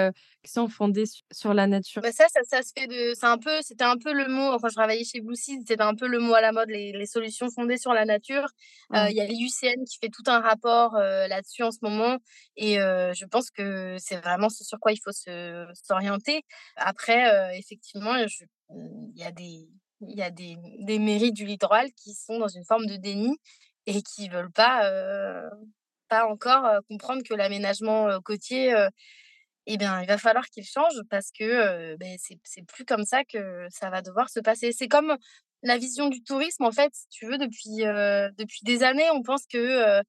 qui sont fondées su sur la nature. Bah, ça ça ça se fait de c'est un peu c'était un peu le mot quand je travaillais chez Blue c'était un peu le mot à la mode, les les solutions fondées sur la nature. Heu, Mmh. il y a l'IUCN qui fait tout un rapport, là-dessus en ce moment et je pense que c'est vraiment ce sur quoi il faut s'orienter. Après, effectivement, je mmh, il y a des y a des des mairies du littoral qui sont dans une forme de déni et qui veulent pas, pas encore, comprendre que l'aménagement, côtier, et bien, il va falloir qu'il change parce que, beh, c'est plus comme ça que ça va devoir se passer. C'est comme la vision du tourisme, en fait, si tu veux, depuis, depuis des années, on pense que,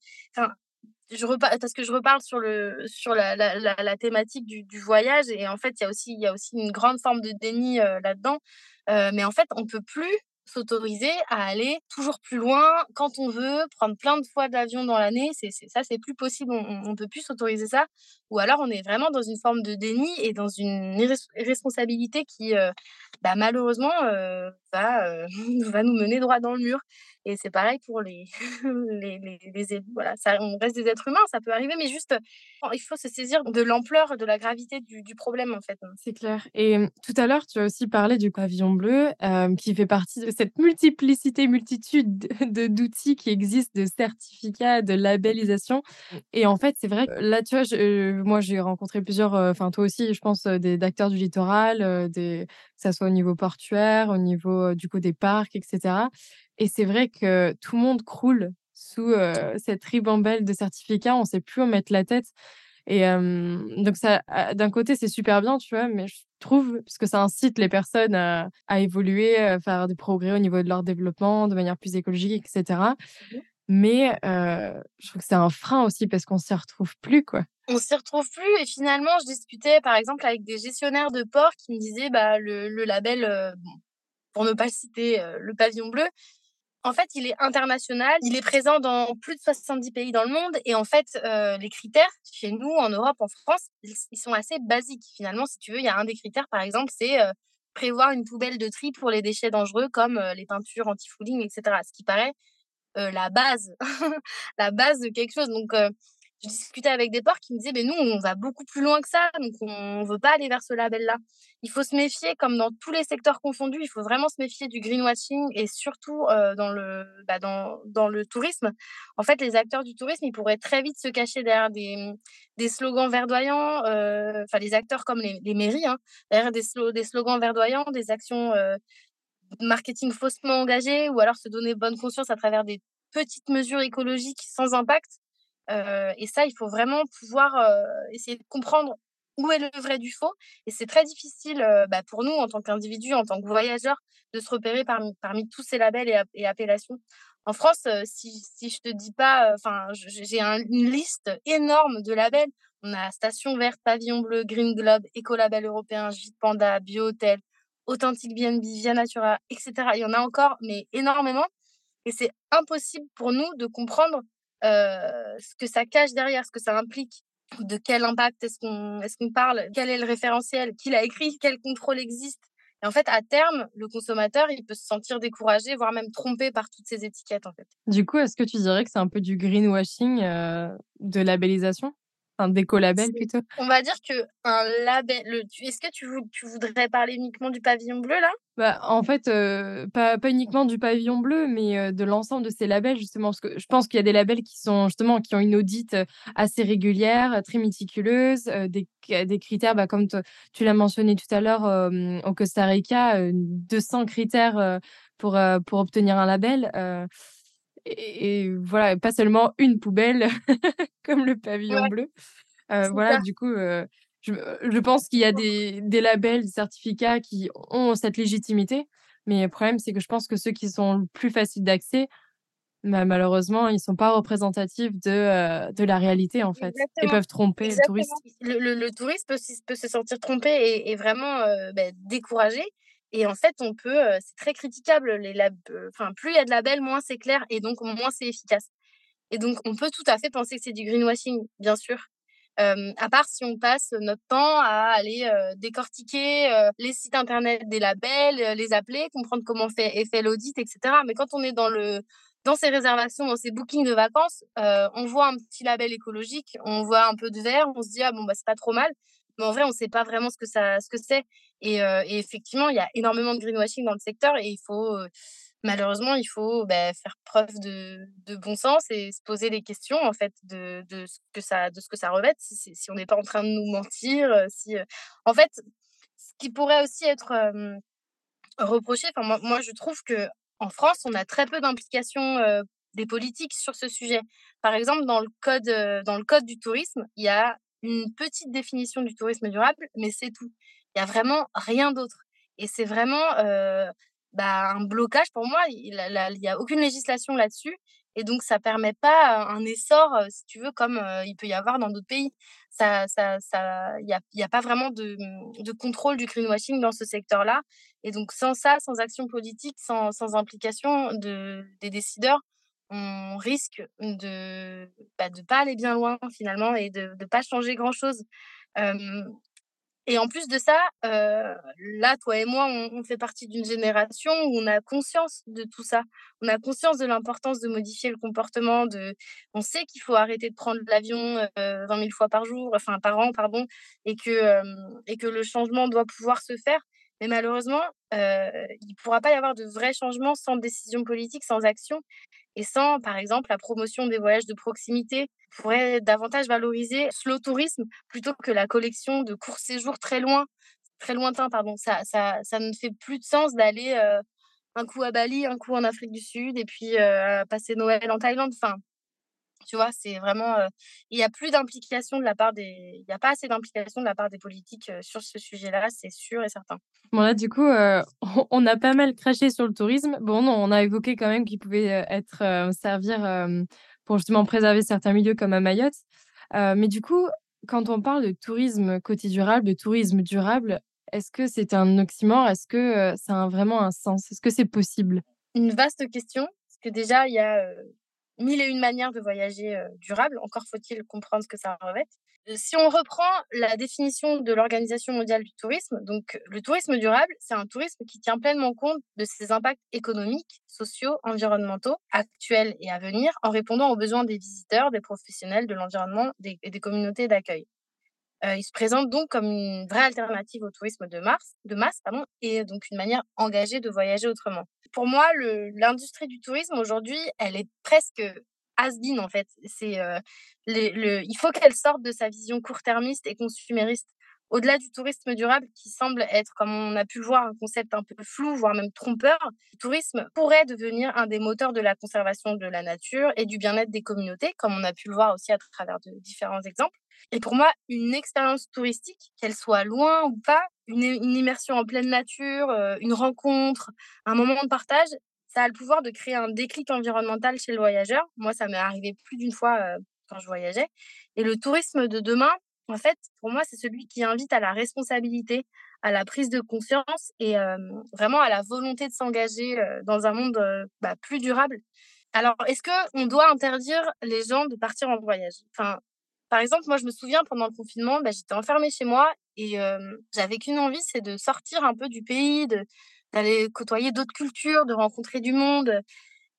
je repa parce que je reparle sur le sur la la la thématique du du voyage et en fait, il y a aussi il y a aussi une grande forme de déni, là-dedans. Mais en fait, on peut plus s'autoriser à aller toujours plus loin quand on veut, prendre plein de fois d'avion dans l'année. C'est ça, c'est plus possible. On on peut plus s'autoriser ça ou alors on est vraiment dans une forme de déni et dans une irres irresponsabilité qui, bah, malheureusement, heu, va, va nous mener droit dans le mur et c'est pareil pour les les les les é voilà, ça on reste des êtres humains, ça peut arriver, mais juste, heu, il faut se saisir de l'ampleur, de la gravité du du problème, en fait, hein. C'est clair et mmh, tout à l'heure, tu as aussi parlé du pavillon bleu, qui fait partie de cette multiplicité, multitude de de d'outils qui existent, de certificats, de labellisation et en fait, c'est vrai que là, tu vois, je moi, j'ai rencontré plusieurs, heu, enfin, toi aussi, je pense, heu, des d'acteurs du littoral, des que ça soit au niveau portuaire, au niveau, du coup, des parcs et cetera et c'est vrai que tout le monde croule sous, cette ribambelle de certificats. On sait plus où mettre la tête et donc ça, d'un côté, c'est super bien, tu vois? Mais je trouve parce que ça incite les personnes à à évoluer, à faire des progrès au niveau de leur développement de manière plus écologique et cetera. Mmh Mais je trouve que c'est un frein aussi parce qu'on s'y retrouve plus, quoi. On s'y retrouve plus et finalement, je discutais, par exemple, avec des gestionnaires de ports qui me disaient, bah, le le label, pour ne pas le citer, le pavillon bleu, En fait, il est international, il est présent dans plus de 70 pays dans le monde et en fait, heu, les critères chez nous, en Europe, en France, ils sont assez basiques. Finalement, si tu veux, il y a un des critères, par exemple, c'est, heu, prévoir une poubelle de tri pour les déchets dangereux comme, heu, les peintures anti-fouling et cetera. Ce qui paraît la base, la base de quelque chose. Donc, je discutais avec des porcs qui me disaient: «Mais nous, on va beaucoup plus loin que ça, donc on veut pas aller vers ce label-là». Il faut se méfier, comme dans tous les secteurs confondus, il faut vraiment se méfier du greenwashing et surtout, dans le bah, dans dans le tourisme. En fait, les acteurs du tourisme, ils pourraient très vite se cacher derrière des, mmh, des slogans verdoyants, enfin les acteurs comme les mairies, hein, derrière des des slogans verdoyants, des actions, marketing faussement engagé ou alors se donner bonne conscience à travers des petites mesures écologiques sans impact. Et ça, il faut vraiment pouvoir, essayer de comprendre où est le vrai du faux et c'est très difficile, bah, pour nous en tant qu'individus, en tant que voyageurs, de se repérer parmi parmi tous ces labels et app et appellations. En France, si si je te dis pas, enfin, j'ai un une liste énorme de labels. On a Station verte, Pavillon bleu, Green Globe, Écolabel européen, Gîte Panda, Bio-Hôtel, Authentique B&B, Via Natura et cetera. Il y en a encore, mais énormément et c'est impossible pour nous de comprendre, ce que ça cache derrière, ce que ça implique. De quel impact est-ce qu'on qu'on parle? Quel est le référentiel? Qui l'a écrit? Quel contrôle existe? Et en fait, à terme, le consommateur, il peut se sentir découragé, voire même trompé par toutes ces étiquettes, en fait. Du coup, est-ce que tu dirais que c'est un peu du greenwashing, heu, de labellisation? D'écolabel plutôt? on va dire qu'un label le est-ce que tu vou tu voudrais parler uniquement du pavillon bleu, là? Bah, en fait, pas pas uniquement du pavillon bleu, mais de l'ensemble de ces labels justement. Parce que je pense qu'il y a des labels qui sont justement qui ont une audit, heu, assez régulière, très méticuleuse, des critères, bah, comme tu l'as mentionné tout à l'heure, au Costa Rica, heu, 200 critères, pour, obtenir un label, et et voilà, pas seulement une poubelle comme le pavillon Ouais, bleu. C'est voilà, ça. du coup, heu, je je pense qu'il y a des des labels, des certificats qui ont cette légitimité, mais le problème, c'est que je pense que ceux qui sont le plus faciles d'accès, Mais malheureusement, ils sont pas représentatifs de, de la réalité, en fait Exactement, peuvent tromper le touriste. Le le le touriste peut se sentir trompé et et vraiment, beh, découragé et en fait, on peut, c'est très critiquable les enfin, plus il y a de labels, moins c'est clair et donc moins c'est efficace et donc on peut tout à fait penser que c'est du greenwashing, bien sûr. À part si on passe notre temps à aller, décortiquer, les sites internet des labels, les appeler, comprendre comment fait est fait l'audit et cetera. Mais quand on est dans le dans ses réservations, dans ses bookings de vacances, on voit un petit label écologique, on voit un peu de vert, on se dit: «Ah bon, bah, c'est pas trop mal». En vrai, on sait pas vraiment ce que ça ce que c'est et heu et effectivement, il y a énormément de greenwashing dans le secteur et il faut, heu, malheureusement, il faut, beh, faire preuve de bon sens et se poser les questions, en fait, de ce que ça de ce que ça revêt, si on n'est pas en train de nous mentir, heu, si, en fait, ce qui pourrait aussi être, reproché, moi je trouve qu'en France, on a très peu d'implication, heu, des politiques sur ce sujet. Par exemple, dans le code, dans le code du tourisme, il y a une petite définition du tourisme durable, mais c'est tout. Il y a vraiment rien d'autre et c'est vraiment, bah, un blocage pour moi. Il la la il y a aucune législation là-dessus et donc ça permet pas un essor, si tu veux, comme, il peut y avoir dans d'autres pays. Ça ça ça il y a il y a pas vraiment de, mmh, de contrôle du greenwashing dans ce secteur-là et donc sans ça, sans action politique, sans sans implication de des décideurs, on risque de, bah, de pas aller bien loin finalement et de de pas changer grand-chose. Et en plus de ça, là, toi et moi, on fait partie d'une génération où on a conscience de tout ça. On a conscience de l'importance de modifier le comportement, de on sait qu'il faut arrêter de prendre l'avion, heu, 20 000 fois par jour, enfin par an, pardon et que, et que le changement doit pouvoir se faire. Mais malheureusement, heu, il pourra pas y avoir de vrais changements sans décision politique, sans action et sans, par exemple, la promotion des voyages de proximité. On pourrait davantage valoriser slow tourisme plutôt que la collection de courts séjours très loin très lointains, pardon. Ça ça ça ne fait plus de sens d'aller, heu, un coup à Bali, un coup en Afrique du Sud et puis, heu, passer Noël en Thaïlande. Enfin, tu vois? C'est vraiment, il y a plus d'implication de la part des il y a pas assez d'implication de la part des politiques, sur ce sujet-là, c'est sûr et certain. Bon là, du coup, on a pas mal craché sur le tourisme. Bon, non, on a évoqué quand même qu'il pouvait, être, servir, pour justement préserver certains milieux comme à Mayotte. Mais du coup, quand on parle de tourisme côté durable, de tourisme durable, est-ce que c'est un oxymore? Est-ce que, ça a vraiment un sens? Est-ce que c'est possible? Une vaste question, parce que déjà il y a, 1000 et une manières de voyager, heu, durable, encore faut-il comprendre ce que ça revêt. Heu, si on reprend la définition de l'Organisation mondiale du tourisme, donc le tourisme durable, c'est un tourisme qui tient pleinement compte de ses impacts économiques, sociaux, environnementaux, actuels et à venir, en répondant aux besoins des visiteurs, des professionnels de l'environnement, et des communautés d'accueil. Heu, il se présente donc comme une vraie alternative au tourisme de mars de masse, pardon et donc une manière engagée de voyager autrement. Pour moi, l'industrie du tourisme aujourd'hui, elle est presque has-been en fait. C'est, le il faut qu'elle sorte de sa vision court-termiste et consumériste. Au-delà du tourisme durable qui semble être, comme on a pu le voir, un concept un peu flou, voire même trompeur, le tourisme pourrait devenir un des moteurs de la conservation de la nature et du bien-être des communautés, comme on a pu le voir aussi à travers de différents exemples. Et pour moi, une expérience touristique, qu'elle soit loin ou pas, une immersion en pleine nature, une rencontre, un moment de partage, ça a le pouvoir de créer un déclic environnemental chez le voyageur. Moi, ça m'est arrivé plus d'une fois, quand je voyageais et le tourisme de demain, en fait, pour moi, c'est celui qui invite à la responsabilité, à la prise de conscience et vraiment à la volonté de s'engager, dans un monde, bah, plus durable. Alors, est-ce qu'on doit interdire les gens de partir en voyage? Enfin, par exemple, moi, je me souviens pendant le confinement, bah, j'étais enfermée chez moi et j'avais qu'une envie, c'est de sortir un peu du pays, d'aller côtoyer d'autres cultures, de rencontrer du monde,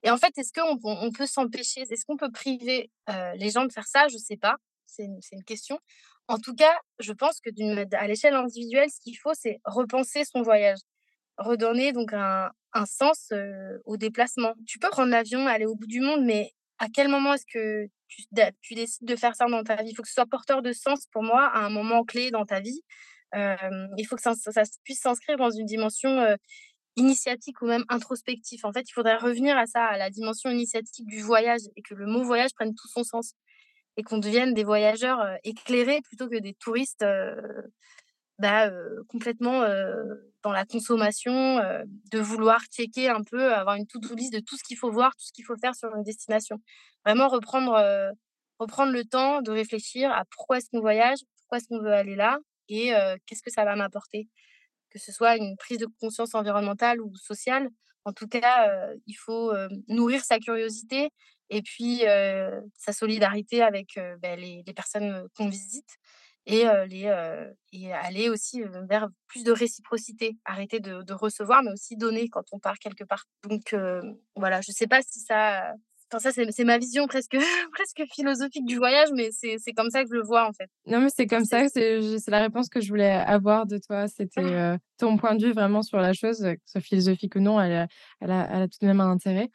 et en fait, est-ce qu'on on peut s'empêcher? Est-ce qu'on peut priver, les gens de faire ça? Je sais pas, c'est une une question. En tout cas, je pense que à l'échelle individuelle, ce qu'il faut, c'est repenser son voyage. Redonner donc un un sens, au déplacement. Tu peux prendre l'avion, aller au bout du monde, mais à quel moment est-ce que tu décides de faire ça dans ta vie? Il faut que ce soit porteur de sens pour moi à un moment clé dans ta vie. Il faut que ça puisse s'inscrire dans une dimension, initiatique ou même introspectif. En fait, il faudrait revenir à ça, à la dimension initiatique du voyage et que le mot voyage prenne tout son sens et qu'on devienne des voyageurs, éclairés plutôt que des touristes, bah, complètement dans la consommation, de vouloir checker un peu, avoir une to-do list de tout ce qu'il faut voir, tout ce qu'il faut faire sur une destination. Vraiment reprendre, reprendre le temps de réfléchir à pourquoi est-ce qu'on voyage, pourquoi est-ce qu'on veut aller là et qu'est-ce que ça va m'apporter. Que ce soit une prise de conscience environnementale ou sociale, en tout cas, il faut nourrir sa curiosité et puis sa solidarité avec bah, les, les, personnes qu'on visite et, les, et aller aussi vers plus de réciprocité, arrêter de, de, recevoir, mais aussi donner quand on part quelque part. Donc voilà, je ne sais pas si ça... Enfin, ça, c'est ma vision presque, presque philosophique du voyage, mais c'est comme ça que je le vois en fait. Non, mais c'est comme ça, c'est la réponse que je voulais avoir de toi. C'était ton point de vue vraiment sur la chose, que ce soit philosophique ou non, elle, elle, a, elle a tout de même un intérêt.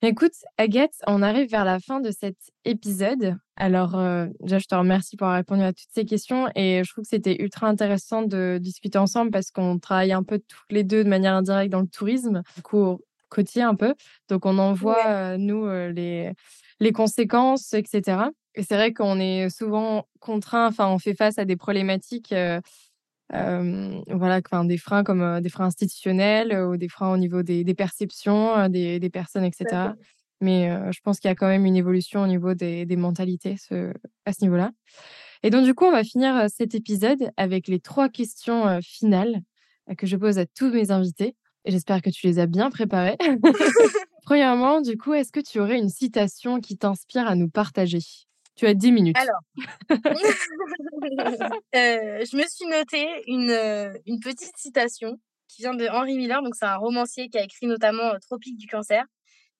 Écoute, Agathe, on arrive vers la fin de cet épisode. Alors, euh, déjà, je te remercie pour avoir répondu à toutes ces questions et je trouve que c'était ultra intéressant de discuter ensemble parce qu'on travaille un peu tous les deux de manière indirecte dans le tourisme, du coup, côtier un peu. Donc, on en voit, euh, nous, euh, les, les conséquences, etc. Et c'est vrai qu'on est souvent contraint, enfin, on fait face à des problématiques voilà, enfin, des freins comme des freins institutionnels ou des freins au niveau des, des perceptions des, des, personnes, etc. Mais je pense qu'il y a quand même une évolution au niveau des, des mentalités ce, à ce niveau-là. Et donc, du coup, on va finir cet épisode avec les trois questions finales que je pose à tous mes invités. Et j'espère que tu les as bien préparées. Premièrement, du coup, est-ce que tu aurais une citation qui t'inspire à nous partager? Tu as 10 minutes. Alors, euh, je me suis noté une, euh, une petite citation qui vient de Henry Miller. Donc, c'est un romancier qui a écrit notamment euh, Tropique du cancer,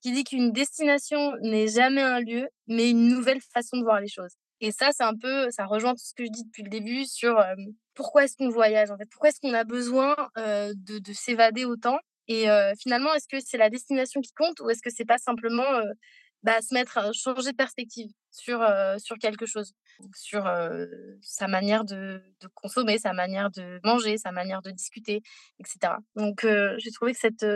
qui dit qu'une destination n'est jamais un lieu, mais une nouvelle façon de voir les choses. Et ça, c'est un peu, ça rejoint tout ce que je dis depuis le début sur pourquoi est-ce qu'on voyage en fait, pourquoi est-ce qu'on a besoin de, de s'évader autant? Et finalement, est-ce que c'est la destination qui compte ou est-ce que c'est pas simplement bah, se mettre, changer de perspective sur, sur quelque chose, sur sa manière de, de, consommer, sa manière de manger, sa manière de discuter, etc. Donc, j'ai trouvé que cette,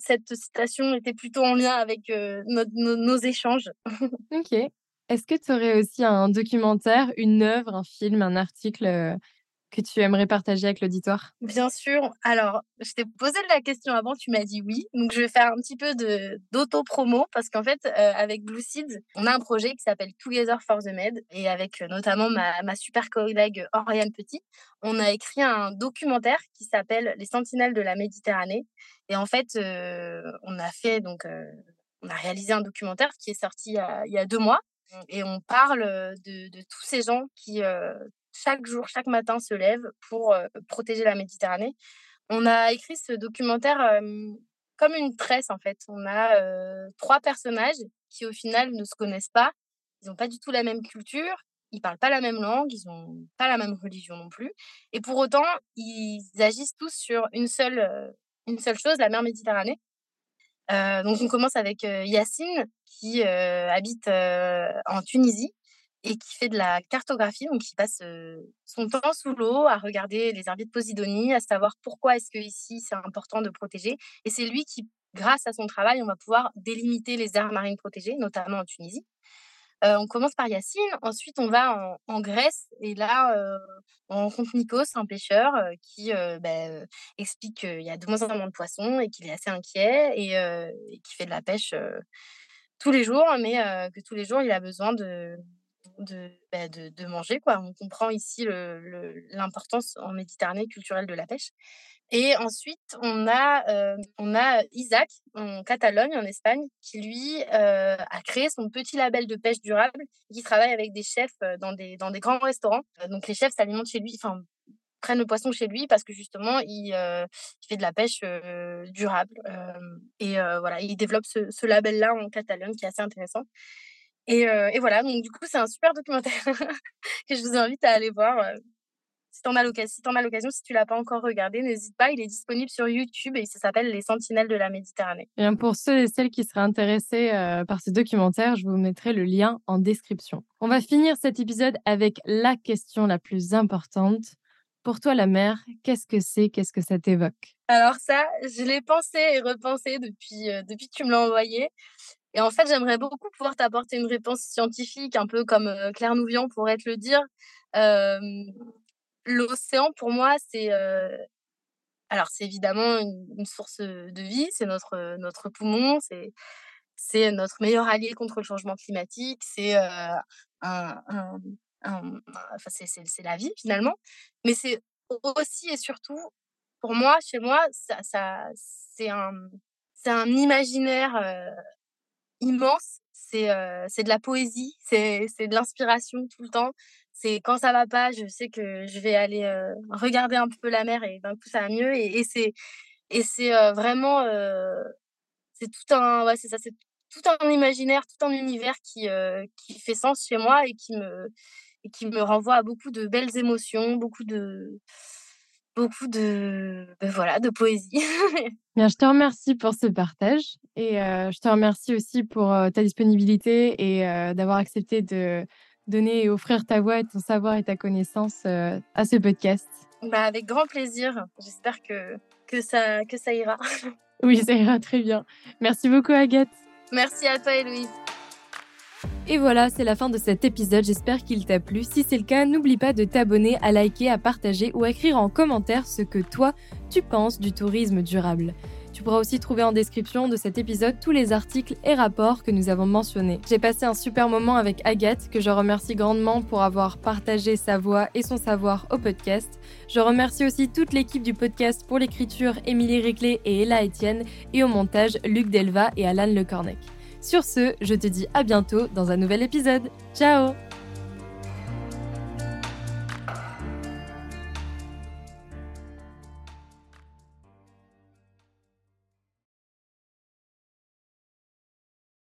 cette citation était plutôt en lien avec nos, nos, échanges. ok. Est-ce que tu aurais aussi un documentaire, une œuvre, un film, un article que tu aimerais partager avec l'auditoire? Bien sûr. Alors, je t'ai posé la question avant, tu m'as dit oui. Donc, je vais faire un petit peu d'auto-promo parce qu'en fait, euh, avec Blue Seeds, on a un projet qui s'appelle Together for the Med et avec euh, notamment ma, ma super collègue Oriane Petit, on a écrit un documentaire qui s'appelle Les Sentinelles de la Méditerranée. Et en fait, euh, on a fait donc, on a réalisé un documentaire qui est sorti il y a, deux mois et on parle de, de tous ces gens qui, chaque jour, chaque matin se lève pour protéger la Méditerranée. On a écrit ce documentaire comme une tresse, en fait. On a trois personnages qui, au final, ne se connaissent pas. Ils n'ont pas du tout la même culture. Ils parlent pas la même langue. Ils n'ont pas la même religion non plus. Et pour autant, ils agissent tous sur une seule, une seule chose, la mer Méditerranée. donc, on commence avec Yacine, qui habite en Tunisie et qui fait de la cartographie, donc qui passe son temps sous l'eau à regarder les herbiers de Posidonie, à savoir pourquoi est-ce que ici c'est important de protéger. Et c'est lui qui, grâce à son travail, on va pouvoir délimiter les aires marines protégées, notamment en Tunisie. on commence par Yacine, ensuite on va en, Grèce et là on rencontre Nikos, un pêcheur qui ben, explique qu'il y a de moins en moins de poissons et qu'il est assez inquiet et, et qui fait de la pêche tous les jours, mais que tous les jours il a besoin de, bah, de, de, manger. Quoi. On comprend ici l'importance en Méditerranée culturelle de la pêche. Et ensuite, on a, euh, on a Isaac en Catalogne, en Espagne, qui lui euh, a créé son petit label de pêche durable, qui travaille avec des chefs euh, dans des, dans des grands restaurants. Donc les chefs s'alimentent chez lui, enfin prennent le poisson chez lui parce que justement il, fait de la pêche durable. et voilà, il développe ce, ce label-là en Catalogne qui est assez intéressant. Et, et, voilà, donc du coup, c'est un super documentaire que je vous invite à aller voir. Si tu en as l'occasion, si tu l'as pas encore regardé, n'hésite pas, il est disponible sur YouTube et ça s'appelle Les Sentinelles de la Méditerranée. Et pour ceux et celles qui seraient intéressés par ce documentaire, je vous mettrai le lien en description. On va finir cet épisode avec la question la plus importante. Pour toi, la mer, qu'est-ce que c'est? Qu'est-ce que ça t'évoque? Alors ça, je l'ai pensé et repensé depuis, depuis que tu me l'as envoyé. Et en fait, j'aimerais beaucoup pouvoir t'apporter une réponse scientifique, un peu comme Claire Nouvian pourrait te le dire. l'océan, pour moi, c'est alors c'est évidemment une, source de vie, c'est notre notre poumon, c'est c'est notre meilleur allié contre le changement climatique, c'est un, enfin c'est la vie finalement, mais c'est aussi et surtout pour moi, chez moi, ça, ça c'est un c'est un imaginaire immense. C'est de la poésie, c'est de l'inspiration tout le temps c'est quand ça va pas, je sais que je vais aller regarder un peu la mer et d'un coup ça va mieux. Et, c'est et c'est vraiment c'est tout un ouais, c'est ça, c'est tout un imaginaire, tout un univers qui qui fait sens chez moi et qui me et qui me renvoie à beaucoup de belles émotions, beaucoup de beaucoup de ben voilà de poésie. Bien, je te remercie pour ce partage et je te remercie aussi pour ta disponibilité et d'avoir accepté de donner et offrir ta voix, ton savoir et ta connaissance euh, à ce podcast. Bah, avec grand plaisir. J'espère que, que, ça, que ça ira. oui, ça ira très bien. Merci beaucoup, Agathe. Merci à toi, Héloïse. Et voilà, c'est la fin de cet épisode, j'espère qu'il t'a plu. Si c'est le cas, n'oublie pas de t'abonner, à liker, à partager ou à écrire en commentaire ce que toi, tu penses du tourisme durable. Tu pourras aussi trouver en description de cet épisode tous les articles et rapports que nous avons mentionnés. J'ai passé un super moment avec Agathe, que je remercie grandement pour avoir partagé sa voix et son savoir au podcast. Je remercie aussi toute l'équipe du podcast pour l'écriture, Émilie Riclet et Ella Etienne, et au montage, Luc Delva et Alan Lecornec. Sur ce, je te dis à bientôt dans un nouvel épisode. Ciao